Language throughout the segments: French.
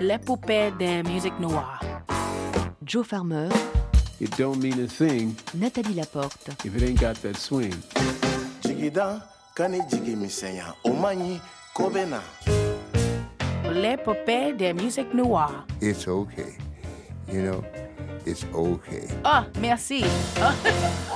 l'épopée des musiques noires. Joe Farmer, It don't mean a thing Nathalie Laporte. if it ain't got that swing. L'épopée des musiques noires. it's okay. You know, it's okay. Oh, merci. See,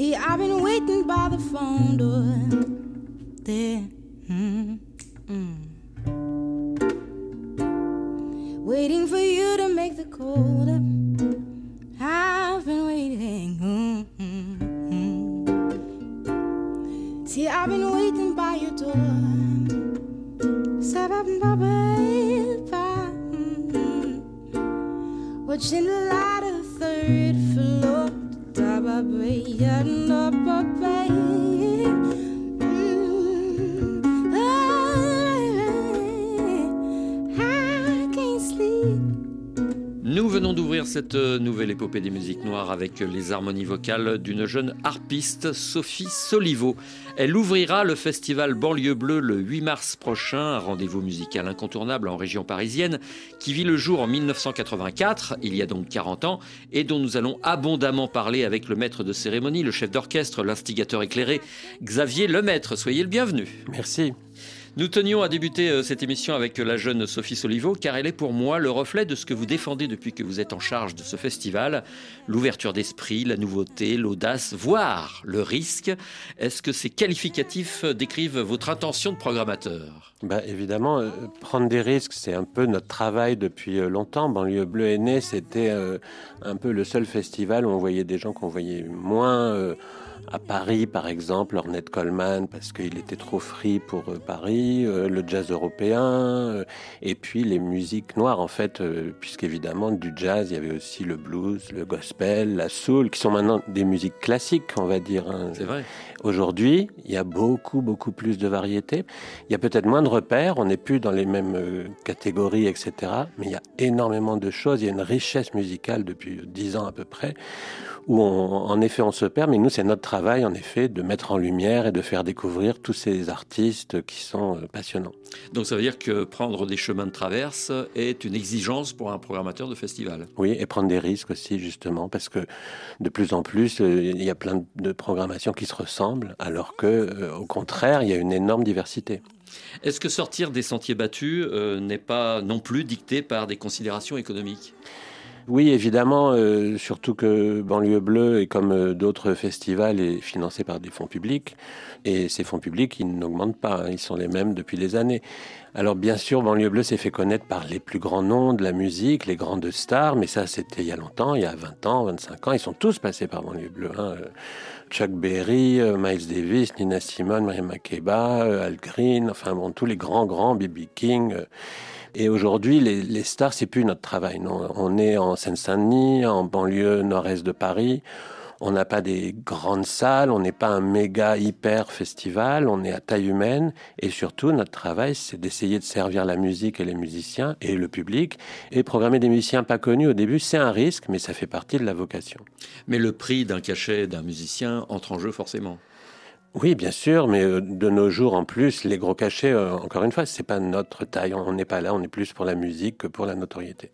See, I've been waiting by the phone door there. mm, nouvelle épopée des musiques noires avec les harmonies vocales d'une jeune harpiste, Sophie Solivo. Elle ouvrira le festival Banlieue Bleue le 8 mars prochain, un rendez-vous musical incontournable en région parisienne qui vit le jour en 1984, il y a donc 40 ans, et dont nous allons abondamment parler avec le maître de cérémonie, le chef d'orchestre, l'instigateur éclairé, Xavier Lemaître. Soyez le bienvenu. Merci. Nous tenions à débuter euh, cette émission avec la jeune Sophie Solivo, car elle est pour moi le reflet de ce que vous défendez depuis que vous êtes en charge de ce festival. L'ouverture d'esprit, la nouveauté, l'audace, voire le risque. Est-ce que ces qualificatifs décrivent votre intention de programmateur? Bah, évidemment, euh, prendre des risques, c'est un peu notre travail depuis euh, longtemps. Banlieue Bleue est né, c'était euh, un peu le seul festival où on voyait des gens qu'on voyait moins euh, à Paris, par exemple, Ornette Coleman, parce qu'il était trop free pour euh, Paris, euh, le jazz européen, euh, et puis les musiques noires, en fait, puisqu'évidemment, du jazz, il y avait aussi le blues, le gospel, la soul, qui sont maintenant des musiques classiques, on va dire. hein. C'est vrai. Aujourd'hui, il y a beaucoup, beaucoup plus de variétés. Il y a peut-être moins de repères, on n'est plus dans les mêmes catégories, etc. Mais il y a énormément de choses, il y a une richesse musicale depuis dix ans à peu près, où on- en effet on se perd, mais nous c'est notre travail en effet de mettre en lumière et de faire découvrir tous ces artistes qui sont euh, passionnants. Donc ça veut dire que prendre des chemins de traverse est une exigence pour un programmateur de festival. Oui, et prendre des risques aussi justement, parce que de plus en plus euh, il y a plein de programmations qui se ressemblent, alors que euh, au contraire il y a une énorme diversité. Est-ce que sortir des sentiers battus euh, n'est pas non plus dicté par des considérations économiques? Oui, évidemment, euh, surtout que Banlieue Bleue, et comme euh, d'autres festivals, est financé par des fonds publics. Et ces fonds publics, ils n'augmentent pas, hein, ils sont les mêmes depuis des années. Alors bien sûr, Banlieue Bleue s'est fait connaître par les plus grands noms de la musique, les grandes stars, mais ça c'était il y a longtemps, il y a 20 ans, 25 ans, ils sont tous passés par Banlieue Bleue. hein. Euh, Chuck Berry, Miles Davis, Nina Simone, Mary Makeba, Al Green, enfin bon, tous les grands, grands, B.B. King. Et aujourd'hui, les, les stars, c'est plus notre travail. On est en Seine-Saint-Denis, en banlieue nord-est de Paris. On n'a pas des grandes salles, on n'est pas un méga hyper festival, on est à taille humaine et surtout notre travail c'est d'essayer de servir la musique et les musiciens et le public et programmer des musiciens pas connus au début c'est un risque mais ça fait partie de la vocation. Mais le prix d'un cachet d'un musicien entre en jeu forcément. Oui, bien sûr, mais euh, de nos jours en plus, les gros cachets, euh, encore une fois, c'est pas notre taille. On n'est pas là, on est plus pour la musique que pour la notoriété.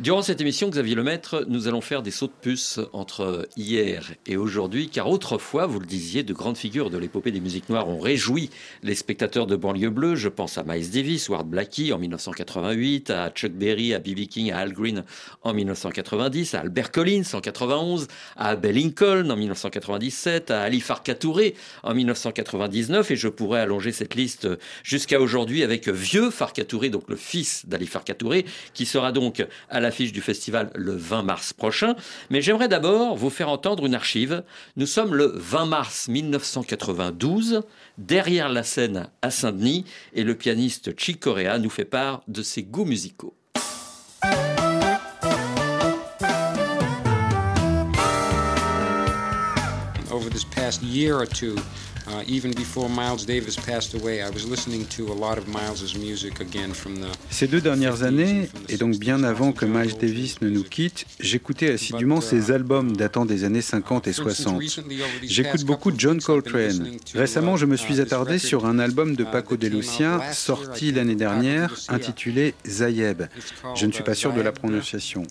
Durant cette émission, Xavier Lemaître, nous allons faire des sauts de puce entre hier et aujourd'hui, car autrefois, vous le disiez, de grandes figures de l'épopée des musiques noires ont réjoui les spectateurs de banlieue bleue. Je pense à Miles Davis Art Blakey en 1988, à Chuck Berry, à B.B. King, à Al Green en 1990, à Albert Collins en 91, à Abel Lincoln en 1997, à Ali Farka Touré en 1999, et je pourrais allonger cette liste jusqu'à aujourd'hui avec Vieux Farka Touré, donc le fils d'Ali Farka Touré, qui sera donc à l'affiche du festival le 20 mars prochain. Mais j'aimerais d'abord vous faire entendre une archive. Nous sommes le 20 mars 1992, derrière la scène à Saint-Denis, et le pianiste Chick Corea nous fait part de ses goûts musicaux. Uh, even before Miles Davis passed away, I was listening to a lot of Miles's music again from the. Ces deux dernières années, et donc bien avant que Miles Davis ne nous quitte, j'écoutais assidûment ses albums datant des années 50 et 60. J'écoute beaucoup John Coltrane. Récemment, je me suis attardé sur un album de Paco de Lucia sorti l'année dernière intitulé Zayeb. Je ne suis pas sûr de la prononciation.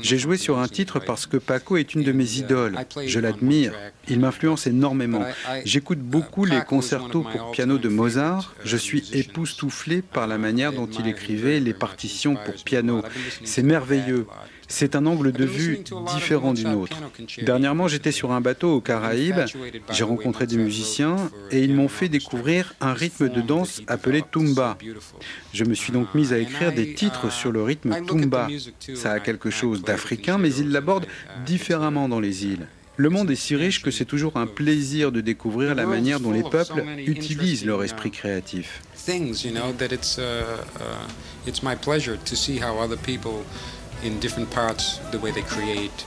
J'ai joué sur un titre parce que Paco est une de mes idoles. Je l'admire. Il m'influence énormément. J'écoute beaucoup les concertos pour piano de Mozart. Je suis époustouflé par la manière dont il écrivait les partitions pour piano. C'est merveilleux. C'est un angle de vue différent du nôtre. Dernièrement, j'étais sur un bateau aux Caraïbes, j'ai rencontré des musiciens et ils m'ont fait découvrir un rythme de danse appelé tumba. Je me suis donc mise à écrire des titres sur le rythme tumba. Ça a quelque chose d'africain, mais il l'aborde différemment dans les îles. Le monde est si riche que c'est toujours un plaisir de découvrir la manière dont les peuples utilisent leur esprit créatif. In different parts, the way they create.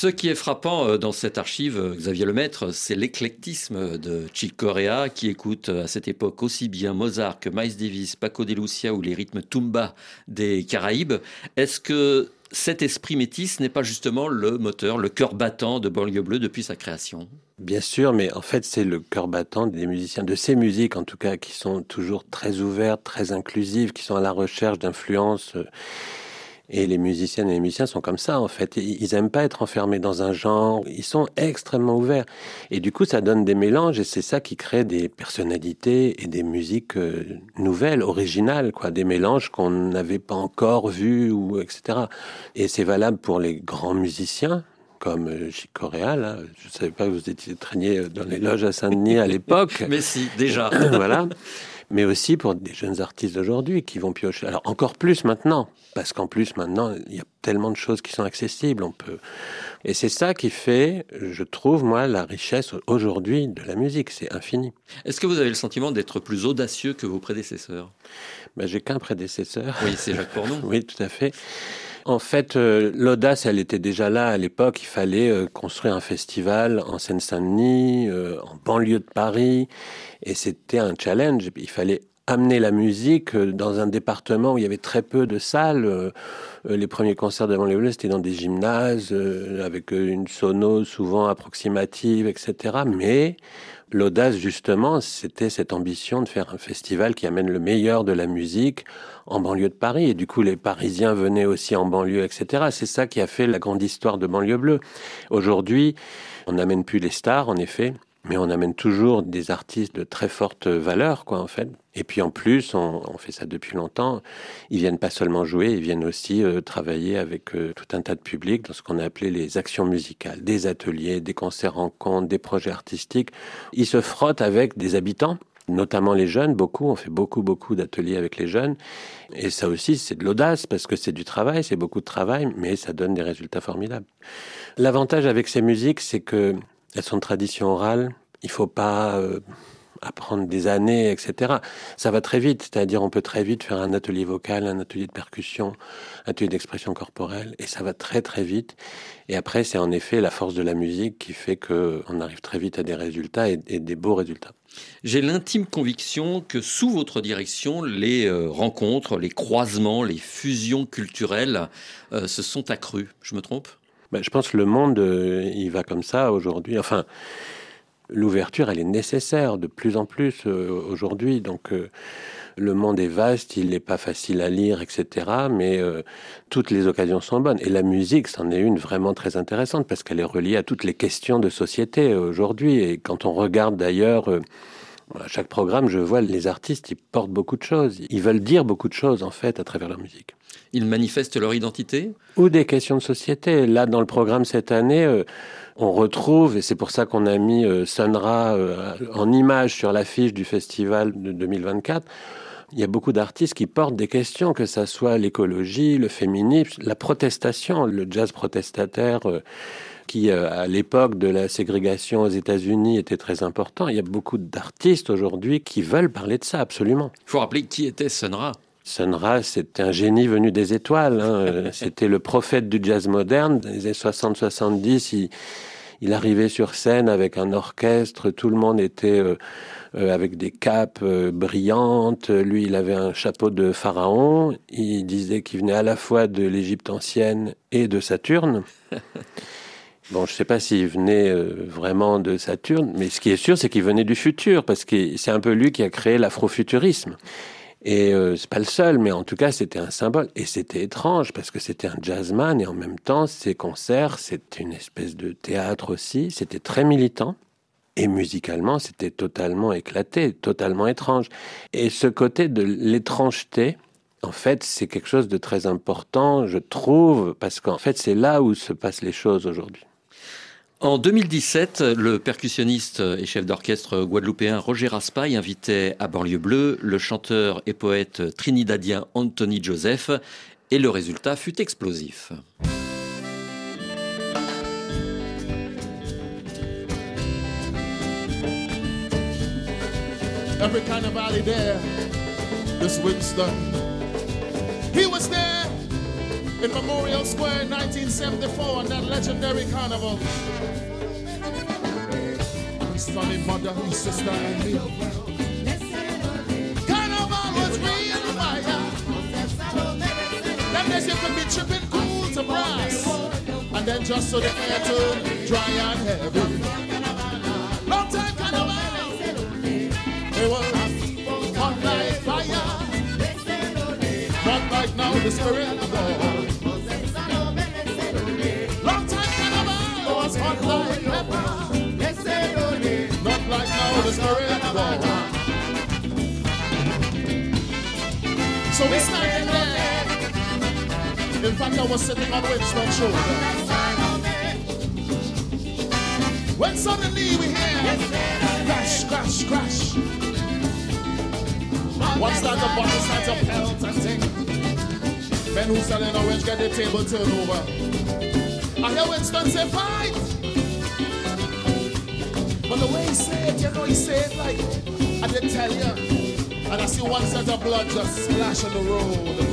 Ce qui est frappant euh, dans cette archive, euh, Xavier Lemaître, c'est l'éclectisme de Chick Corea, qui écoute euh, à cette époque aussi bien Mozart que Miles Davis, Paco de Lucia ou les rythmes tumba des Caraïbes. Est-ce que cet esprit métis n'est pas justement le moteur, le cœur battant de Banlieue Bleue depuis sa création? Bien sûr, mais en fait, c'est le cœur battant des musiciens, de ces musiques en tout cas, qui sont toujours très ouvertes, très inclusives, qui sont à la recherche d'influences et les musiciennes et les musiciens sont comme ça, en fait. Ils aiment pas être enfermés dans un genre. Ils sont extrêmement ouverts. Et du coup, ça donne des mélanges et c'est ça qui crée des personnalités et des musiques euh, nouvelles, originales, quoi. Des mélanges qu'on n'avait pas encore vus ou etc. Et c'est valable pour les grands musiciens, comme euh, Chic Coréa, là. Je ne savais pas que vous étiez traîné dans les loges à Saint-Denis à l'époque. Mais si, déjà. voilà mais aussi pour des jeunes artistes d'aujourd'hui qui vont piocher. Alors encore plus maintenant, parce qu'en plus maintenant, il y a tellement de choses qui sont accessibles. On peut, et c'est ça qui fait, je trouve moi, la richesse aujourd'hui de la musique. C'est infini. Est-ce que vous avez le sentiment d'être plus audacieux que vos prédécesseurs? Ben, j'ai qu'un prédécesseur. Oui, c'est Jacques Cornon. oui, tout à fait. En fait, euh, l'audace, elle était déjà là à l'époque. Il fallait euh, construire un festival en Seine-Saint-Denis, euh, en banlieue de Paris. Et c'était un challenge. Il fallait amener la musique dans un département où il y avait très peu de salles. Les premiers concerts devant les Bleus, c'était dans des gymnases, avec une sono souvent approximative, etc. Mais l'audace, justement, c'était cette ambition de faire un festival qui amène le meilleur de la musique en banlieue de Paris. Et du coup, les Parisiens venaient aussi en banlieue, etc. C'est ça qui a fait la grande histoire de banlieue bleue. Aujourd'hui, on n'amène plus les stars, en effet mais on amène toujours des artistes de très forte valeur, quoi, en fait. Et puis en plus, on, fait ça depuis longtemps. Ils viennent pas seulement jouer, ils viennent aussi euh, travailler avec euh, tout un tas de publics dans ce qu'on a appelé les actions musicales, des ateliers, des concerts rencontres, des projets artistiques. Ils se frottent avec des habitants notamment les jeunes, beaucoup, on fait beaucoup, beaucoup d'ateliers avec les jeunes. Et ça aussi, c'est de l'audace, parce que c'est du travail, c'est beaucoup de travail, mais ça donne des résultats formidables. L'avantage avec ces musiques, c'est que elles sont de tradition orale. Il faut pas euh, à prendre des années, etc. Ça va très vite, c'est-à-dire on peut très vite faire un atelier vocal, un atelier de percussion, un atelier d'expression corporelle, et ça va très très vite. Et après, c'est en effet la force de la musique qui fait qu'on arrive très vite à des résultats et, des beaux résultats. J'ai l'intime conviction que sous votre direction, les euh, rencontres, les croisements, les fusions culturelles euh, se sont accrues. Je me trompe? Ben, Je pense que le monde, euh, il va comme ça aujourd'hui. Enfin, l'ouverture, elle est nécessaire de plus en plus euh, aujourd'hui. Donc, euh, le monde est vaste, il n'est pas facile à lire, etc. Mais euh, toutes les occasions sont bonnes. Et la musique, c'en est une vraiment très intéressante parce qu'elle est reliée à toutes les questions de société aujourd'hui. Et quand on regarde d'ailleurs à chaque programme, je vois les artistes, ils portent beaucoup de choses. Ils veulent dire beaucoup de choses, en fait, à travers leur musique. Ils manifestent leur identité? Ou des questions de société. Là, dans le programme cette année, on retrouve, et c'est pour ça qu'on a mis euh, Sunra euh, en image sur l'affiche du festival de 2024, il y a beaucoup d'artistes qui portent des questions, que ce soit l'écologie, le féminisme, la protestation, le jazz protestataire. Euh, qui, à l'époque de la ségrégation aux États-Unis, était très important. Il y a beaucoup d'artistes aujourd'hui qui veulent parler de ça, absolument. Il faut rappeler qui était Sunra. Sunra, c'était un génie venu des étoiles. Hein. c'était le prophète du jazz moderne. Dans les années 60-70, il, il arrivait sur scène avec un orchestre, tout le monde était euh, euh, avec des capes euh, brillantes. Lui, il avait un chapeau de pharaon. Il disait qu'il venait à la fois de l'Égypte ancienne et de Saturne. Bon, je ne sais pas s'il venait vraiment de Saturne, mais ce qui est sûr, c'est qu'il venait du futur, parce que c'est un peu lui qui a créé l'afrofuturisme. Et euh, c'est pas le seul, mais en tout cas, c'était un symbole. Et c'était étrange parce que c'était un jazzman et en même temps, ses concerts, c'était une espèce de théâtre aussi. C'était très militant. Et musicalement, c'était totalement éclaté, totalement étrange. Et ce côté de l'étrangeté, en fait, c'est quelque chose de très important, je trouve, parce qu'en fait, c'est là où se passent les choses aujourd'hui. En 2017, le percussionniste et chef d'orchestre guadeloupéen Roger Raspail invitait à Banlieue Bleue le chanteur et poète trinidadien Anthony Joseph et le résultat fut explosif. In Memorial Square in 1974 on that legendary carnival. Sunny mother, sister, and me. Carnival was real fire. That days you could be tripping cool to brass. And then just so the air to dry and heavy. Long time carnival. It was hot like fire. Not like now the spirit of God. So we standing there. In fact, I was sitting on Winston's shoulder. When suddenly we hear crash, crash, crash. One start the bottle starts to pelt and ting. Men who's selling orange get the table turned over. I hear Winston say, fight! But the way he said, it, you know, he said it like, I didn't tell you. And I see one set of blood just splash on the road.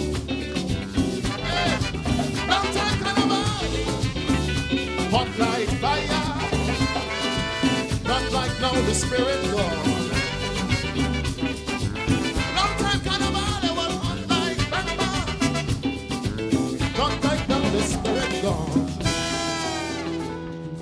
Hot like fire. Not like now the spirit gone.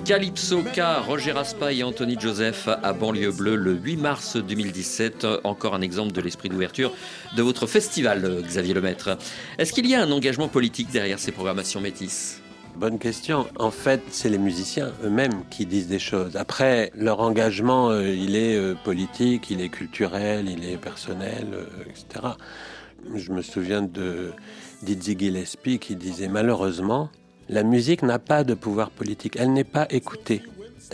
Calypso K, Roger Raspail et Anthony Joseph à Banlieue Bleue le 8 mars 2017. Encore un exemple de l'esprit d'ouverture de votre festival, Xavier Lemaître. Est-ce qu'il y a un engagement politique derrière ces programmations métisses Bonne question. En fait, c'est les musiciens eux-mêmes qui disent des choses. Après, leur engagement, euh, il est euh, politique, il est culturel, il est personnel, euh, etc. Je me souviens de Dizzy Gillespie qui disait malheureusement, la musique n'a pas de pouvoir politique, elle n'est pas écoutée.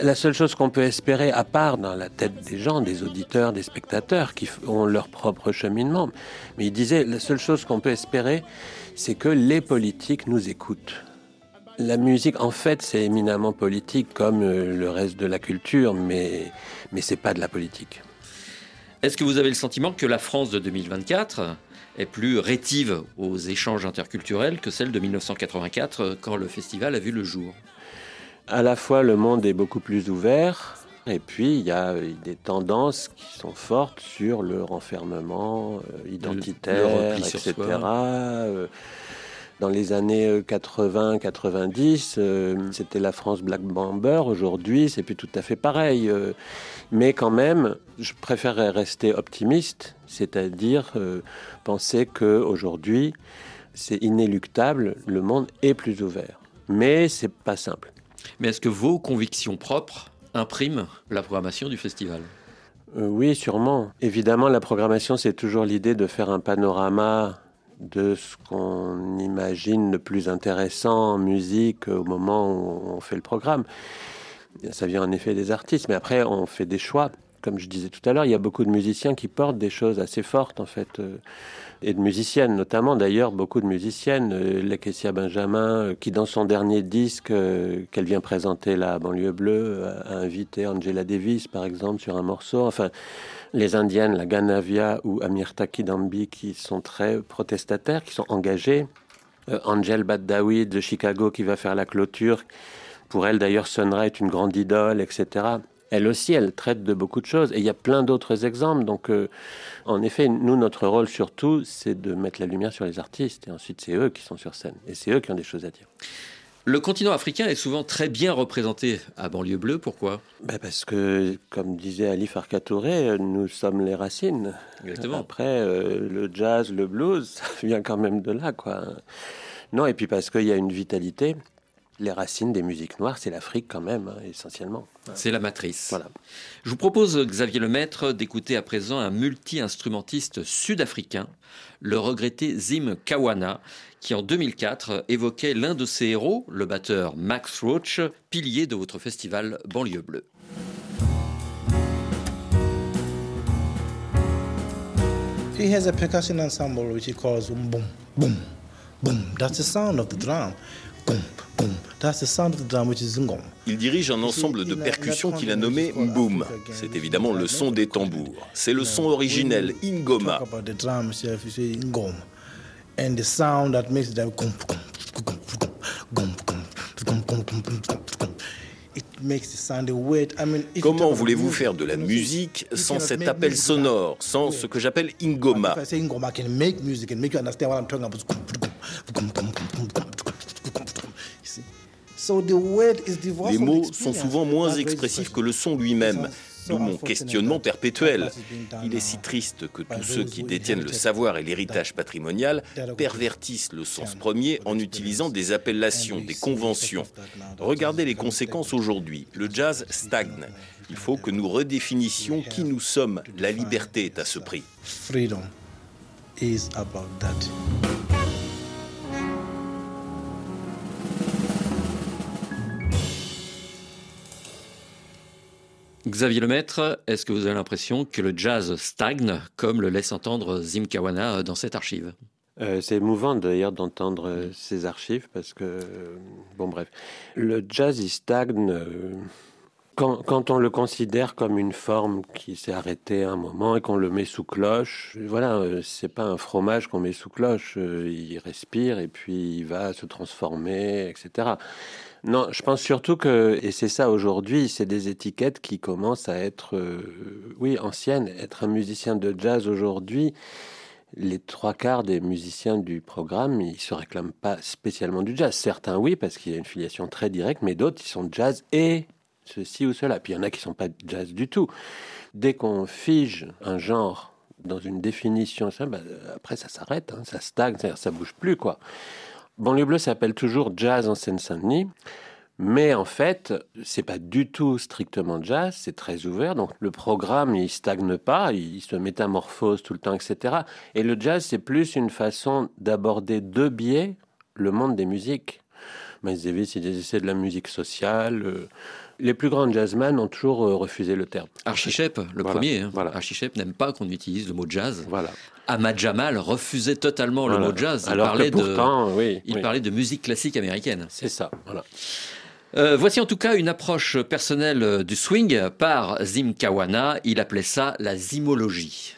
La seule chose qu'on peut espérer, à part dans la tête des gens, des auditeurs, des spectateurs qui ont leur propre cheminement, mais il disait, la seule chose qu'on peut espérer, c'est que les politiques nous écoutent. La musique, en fait, c'est éminemment politique comme euh, le reste de la culture, mais, mais c'est pas de la politique. Est-ce que vous avez le sentiment que la France de 2024 est plus rétive aux échanges interculturels que celle de 1984 quand le festival a vu le jour À la fois, le monde est beaucoup plus ouvert. Et puis, il y a des tendances qui sont fortes sur le renfermement euh, identitaire, etc. Euh, dans les années 80-90, euh, c'était la France Black Bomber. Aujourd'hui, c'est plus tout à fait pareil. mais quand même, je préférerais rester optimiste, c'est-à-dire penser qu'aujourd'hui, c'est inéluctable, le monde est plus ouvert. Mais c'est pas simple. Mais est-ce que vos convictions propres imprime la programmation du festival? Euh, Oui, sûrement. Évidemment, la programmation, c'est toujours l'idée de faire un panorama de ce qu'on imagine le plus intéressant en musique au moment où on fait le programme. Ça vient en effet des artistes, mais après, on fait des choix. Comme je disais tout à l'heure, il y a beaucoup de musiciens qui portent des choses assez fortes, en fait. Euh, et de musiciennes, notamment d'ailleurs beaucoup de musiciennes. Euh, Lakecia Benjamin, euh, qui dans son dernier disque qu'elle vient présenter la banlieue bleue, a invité Angela Davis par exemple sur un morceau. Enfin, les Indiennes, la Ganavia ou Amirta Kidambi, qui sont très protestataires, qui sont engagées. Angel Baddawi de Chicago qui va faire la clôture. Pour elle d'ailleurs, Sonra est une grande idole, etc elle aussi, elle traite de beaucoup de choses. Et il y a plein d'autres exemples. Donc, euh, en effet, nous, notre rôle surtout, c'est de mettre la lumière sur les artistes. Et ensuite, c'est eux qui sont sur scène. Et c'est eux qui ont des choses à dire. Le continent africain est souvent très bien représenté à Banlieue Bleue. Pourquoi? Ben Parce que, comme disait Ali Farka nous sommes les racines. Exactement. Après, euh, le jazz, le blues, ça vient quand même de là. quoi. Non, et puis parce qu'il y a une vitalité les racines des musiques noires, c'est l'Afrique quand même, hein, essentiellement. C'est la matrice. Voilà. Je vous propose, Xavier Lemaître, d'écouter à présent un multi-instrumentiste sud-africain, le regretté Zim Kawana, qui en 2004 évoquait l'un de ses héros, le batteur Max Roach, pilier de votre festival Banlieue Bleue. He has a percussion ensemble which he calls boom, boom, boom. That's the sound of the drum. Il dirige un ensemble de percussions qu'il a nommé Mboum. C'est évidemment le son des tambours. C'est le son originel, Ingoma. Comment voulez-vous faire de la musique sans cet appel sonore, sans ce que j'appelle Ingoma les mots sont souvent moins expressifs que le son lui-même, d'où mon questionnement perpétuel. Il est si triste que tous ceux qui détiennent le savoir et l'héritage patrimonial pervertissent le sens premier en utilisant des appellations, des conventions. Regardez les conséquences aujourd'hui. Le jazz stagne. Il faut que nous redéfinissions qui nous sommes. La liberté est à ce prix. Xavier Lemaître, est-ce que vous avez l'impression que le jazz stagne, comme le laisse entendre Zim Kawana dans cette archive? Euh, c'est émouvant d'ailleurs d'entendre euh, ces archives parce que, euh, bon bref, le jazz il stagne quand, on le considère comme une forme qui s'est arrêtée à un moment et qu'on le met sous cloche. Voilà, c'est pas un fromage qu'on met sous cloche, il respire et puis il va se transformer, etc. Non, je pense surtout que, et c'est ça aujourd'hui, c'est des étiquettes qui commencent à être, euh, oui, anciennes. Être un musicien de jazz aujourd'hui, les trois quarts des musiciens du programme, ils se réclament pas spécialement du jazz. Certains, oui, parce qu'il y a une filiation très directe, mais d'autres, ils sont jazz et ceci ou cela. Puis il y en a qui sont pas jazz du tout. Dès qu'on fige un genre dans une définition, ça, bah, après ça s'arrête, hein, ça stagne, ça bouge plus, quoi. Banlieue Bleue s'appelle toujours Jazz en Seine-Saint-Denis. Mais en fait, c'est pas du tout strictement jazz, c'est très ouvert. Donc le programme, il stagne pas, il se métamorphose tout le temps, etc. Et le jazz, c'est plus une façon d'aborder de biais le monde des musiques. Miles Davis, il essaie de la musique sociale. Euh, les plus grands jazzmen ont toujours euh, refusé le terme. Archie Shepp, le premier. Hein. Voilà. N'aime pas qu'on utilise le mot jazz. Voilà. Ahmad Jamal refusait totalement le mot jazz. Il, Alors parlait, pourtant, de, il parlait de musique classique américaine. C'est ça. Voilà. Euh, voici en tout cas une approche personnelle du swing par Zim Kawana. Il appelait ça la zimologie.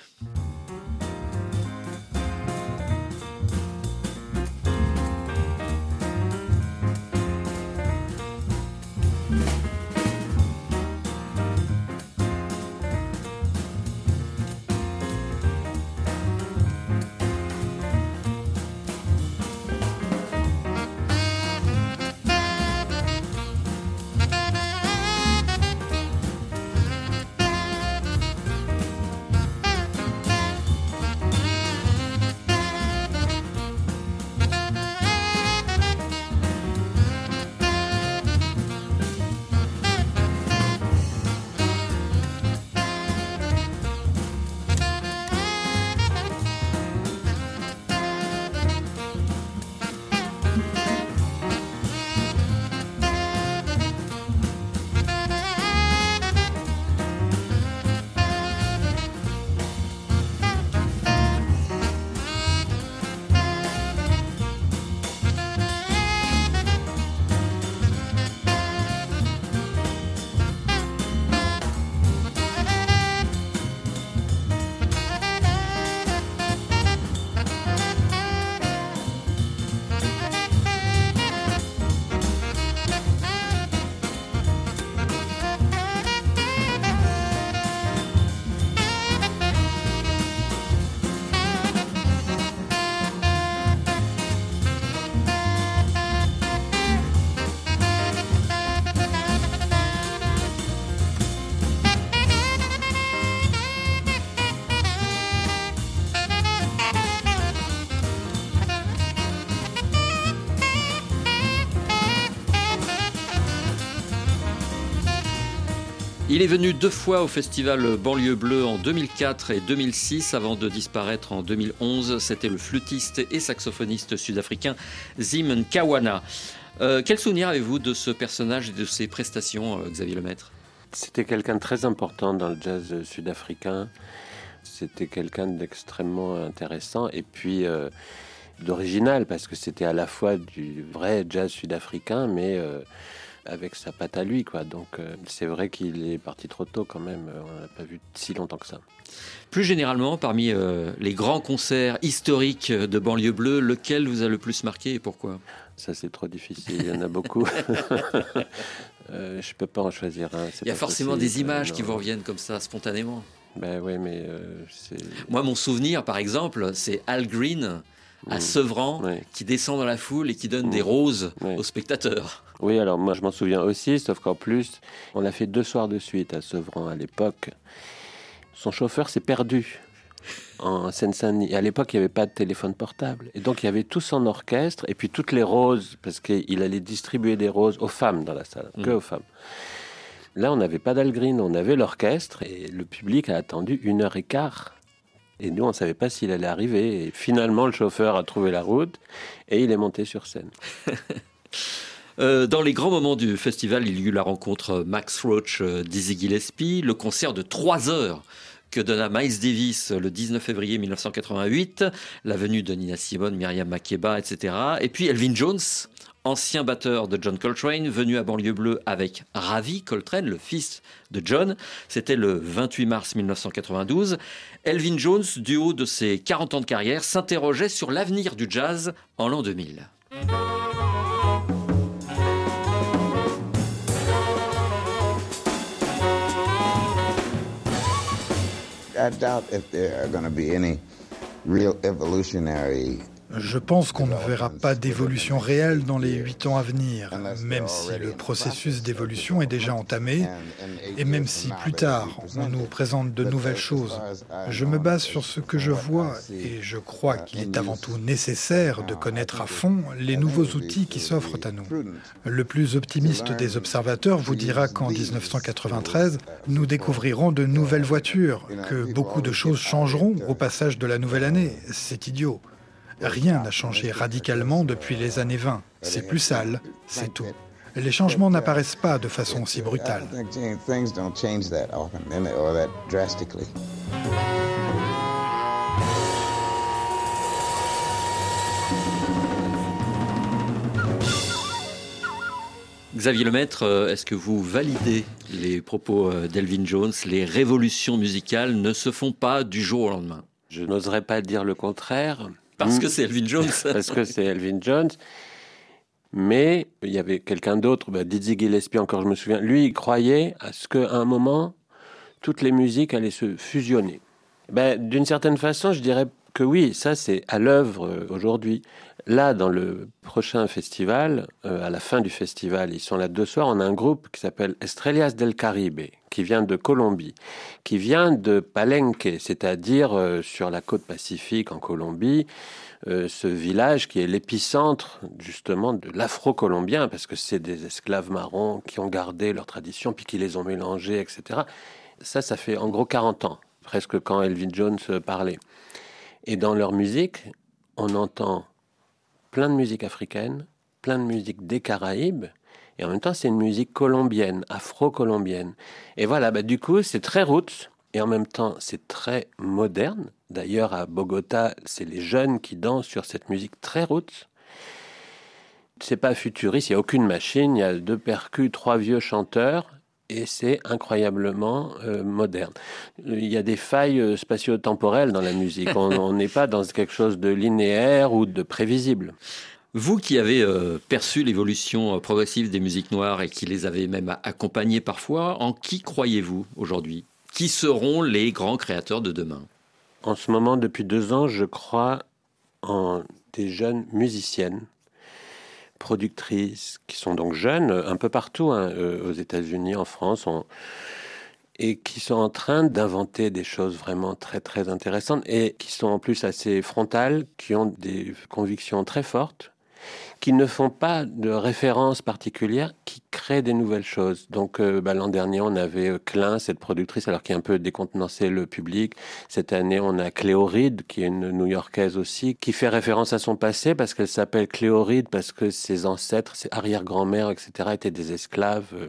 Il est venu deux fois au festival Banlieue Bleue en 2004 et 2006 avant de disparaître en 2011. C'était le flûtiste et saxophoniste sud-africain Zim Kawana. Euh, quel souvenir avez-vous de ce personnage et de ses prestations, euh, Xavier Lemaître? C'était quelqu'un de très important dans le jazz sud-africain. C'était quelqu'un d'extrêmement intéressant et puis euh, d'original parce que c'était à la fois du vrai jazz sud-africain, mais avec sa patte à lui. Quoi. Donc euh, c'est vrai qu'il est parti trop tôt quand même. Euh, on n'a pas vu si longtemps que ça. Plus généralement, parmi euh, les grands concerts historiques de banlieue bleue, lequel vous a le plus marqué et pourquoi? Ça c'est trop difficile, il y en a beaucoup. euh, je peux pas en choisir un. Il y a forcément des images qui vous reviennent comme ça spontanément. Ben oui, mais Moi, mon souvenir, par exemple, c'est Al Green à mmh. Sevran qui descend dans la foule et qui donne des mmh. roses aux spectateurs. Oui, alors moi je m'en souviens aussi, sauf qu'en plus, on a fait deux soirs de suite à Sevran à l'époque. Son chauffeur s'est perdu en Seine-Saint-Denis. À l'époque, il n'y avait pas de téléphone portable. Et donc, il y avait tout son orchestre et puis toutes les roses, parce qu'il allait distribuer des roses aux femmes dans la salle, que mmh. aux femmes. Là, on n'avait pas d'Algreen, on avait l'orchestre et le public a attendu une heure et quart et nous, on ne savait pas s'il allait arriver. Et finalement, le chauffeur a trouvé la route et il est monté sur scène. Euh, dans les grands moments du festival, il y eut la rencontre Max Roach euh, Dizzy Gillespie, le concert de 3 heures que donna Miles Davis le 19 février 1988, la venue de Nina Simone, Myriam Makeba, etc. Et puis Elvin Jones ancien batteur de John Coltrane, venu à Banlieue Bleue avec Ravi Coltrane, le fils de John. C'était le 28 mars 1992. Elvin Jones, du haut de ses 40 ans de carrière, s'interrogeait sur l'avenir du jazz en l'an 2000. I doubt if there are going to be any real je pense qu'on ne verra pas d'évolution réelle dans les huit ans à venir, même si le processus d'évolution est déjà entamé, et même si plus tard on nous présente de nouvelles choses. Je me base sur ce que je vois, et je crois qu'il est avant tout nécessaire de connaître à fond les nouveaux outils qui s'offrent à nous. Le plus optimiste des observateurs vous dira qu'en 1993, nous découvrirons de nouvelles voitures, que beaucoup de choses changeront au passage de la nouvelle année. C'est idiot. Rien n'a changé radicalement depuis les années 20. C'est plus sale, c'est tout. Les changements n'apparaissent pas de façon aussi brutale. Xavier Lemaître, euh, est-ce que vous validez les propos euh, d'Elvin Jones? Les révolutions musicales ne se font pas du jour au lendemain. Je n'oserais pas dire le contraire. Parce que c'est Elvin Jones. Parce que c'est Elvin Jones. Mais il y avait quelqu'un d'autre, bah, Dizzy Gillespie encore, je me souviens. Lui, il croyait à ce qu'à un moment, toutes les musiques allaient se fusionner. Ben, D'une certaine façon, je dirais que oui, ça c'est à l'œuvre euh, aujourd'hui. Là, dans le prochain festival, euh, à la fin du festival, ils sont là deux soirs, on a un groupe qui s'appelle Estrellas del Caribe, qui vient de Colombie, qui vient de Palenque, c'est-à-dire euh, sur la côte pacifique en Colombie, ce village qui est l'épicentre justement de l'afro-colombien, parce que c'est des esclaves marrons qui ont gardé leur tradition, puis qui les ont mélangés, etc. Ça, ça fait en gros 40 ans, presque quand Elvin Jones parlait. Et dans leur musique, on entend plein de musique africaine, plein de musique des Caraïbes, et en même temps, c'est une musique colombienne, afro-colombienne. Et voilà, bah, du coup, c'est très roots, et en même temps, c'est très moderne. D'ailleurs, à Bogota, c'est les jeunes qui dansent sur cette musique très roots. C'est pas futuriste, il n'y a aucune machine, il y a deux percus, trois vieux chanteurs, et c'est incroyablement euh, moderne. Il y a des failles euh, spatio-temporelles dans la musique. On n'est pas dans quelque chose de linéaire ou de prévisible. Vous qui avez euh, perçu l'évolution progressive des musiques noires et qui les avez même accompagnées parfois, en qui croyez-vous aujourd'hui? Qui seront les grands créateurs de demain? En ce moment, depuis deux ans, je crois en des jeunes musiciennes productrices qui sont donc jeunes un peu partout, hein, euh, aux États-Unis, en France, et qui sont en train d'inventer des choses vraiment très très intéressantes et qui sont en plus assez frontales, qui ont des convictions très fortes qui ne font pas de références particulières, qui créent des nouvelles choses. Donc euh, bah, l'an dernier, on avait euh, Klein, cette productrice, alors qui a un peu décontenancé le public. Cette année, on a Cléoride, qui est une New-Yorkaise aussi, qui fait référence à son passé parce qu'elle s'appelle Cléoride, parce que ses ancêtres, ses arrière-grand-mères, etc., étaient des esclaves. Euh.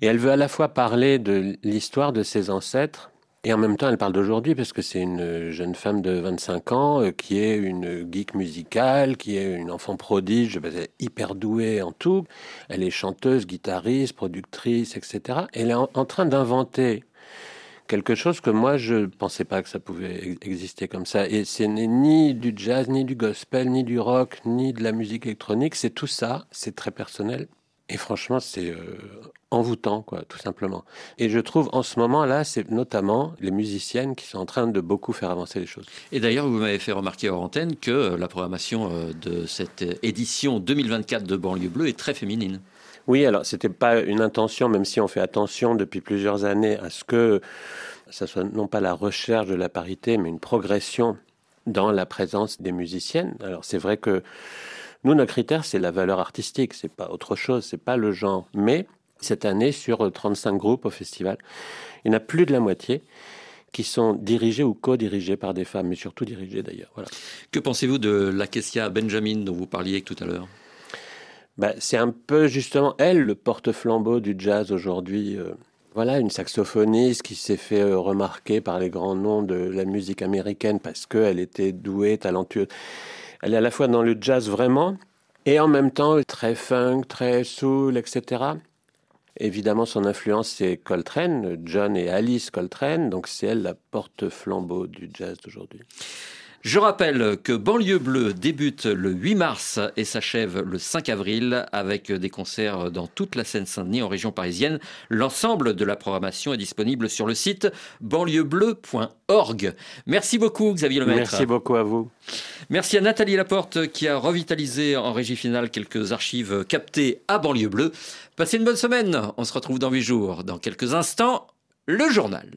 Et elle veut à la fois parler de l'histoire de ses ancêtres, et en même temps, elle parle d'aujourd'hui parce que c'est une jeune femme de 25 ans euh, qui est une geek musicale, qui est une enfant prodige, est hyper douée en tout. Elle est chanteuse, guitariste, productrice, etc. Elle est en, train d'inventer quelque chose que moi je pensais pas que ça pouvait exister comme ça. Et ce n'est ni du jazz, ni du gospel, ni du rock, ni de la musique électronique. C'est tout ça. C'est très personnel. Et franchement, c'est euh, envoûtant, quoi, tout simplement. Et je trouve en ce moment-là, c'est notamment les musiciennes qui sont en train de beaucoup faire avancer les choses. Et d'ailleurs, vous m'avez fait remarquer hors antenne que euh, la programmation euh, de cette édition 2024 de Banlieue Bleue est très féminine. Oui, alors c'était pas une intention, même si on fait attention depuis plusieurs années à ce que ça soit non pas la recherche de la parité, mais une progression dans la présence des musiciennes. Alors c'est vrai que nous, notre critère, c'est la valeur artistique, c'est pas autre chose, c'est pas le genre. Mais cette année, sur 35 groupes au festival, il y en a plus de la moitié qui sont dirigés ou co-dirigés par des femmes, mais surtout dirigés d'ailleurs. Voilà. Que pensez-vous de l'Acacia Benjamin dont vous parliez tout à l'heure? Bah, C'est un peu justement elle le porte-flambeau du jazz aujourd'hui. Euh, voilà, une saxophoniste qui s'est fait euh, remarquer par les grands noms de la musique américaine parce qu'elle était douée, talentueuse. Elle est à la fois dans le jazz vraiment et en même temps très funk, très soul, etc. Évidemment, son influence, c'est Coltrane, John et Alice Coltrane, donc c'est elle la porte-flambeau du jazz d'aujourd'hui. Je rappelle que Banlieue Bleue débute le 8 mars et s'achève le 5 avril avec des concerts dans toute la Seine-Saint-Denis en région parisienne. L'ensemble de la programmation est disponible sur le site banlieuebleu.org. Merci beaucoup Xavier Lemaître. Merci beaucoup à vous. Merci à Nathalie Laporte qui a revitalisé en régie finale quelques archives captées à Banlieue Bleue. Passez une bonne semaine. On se retrouve dans 8 jours. Dans quelques instants, le journal.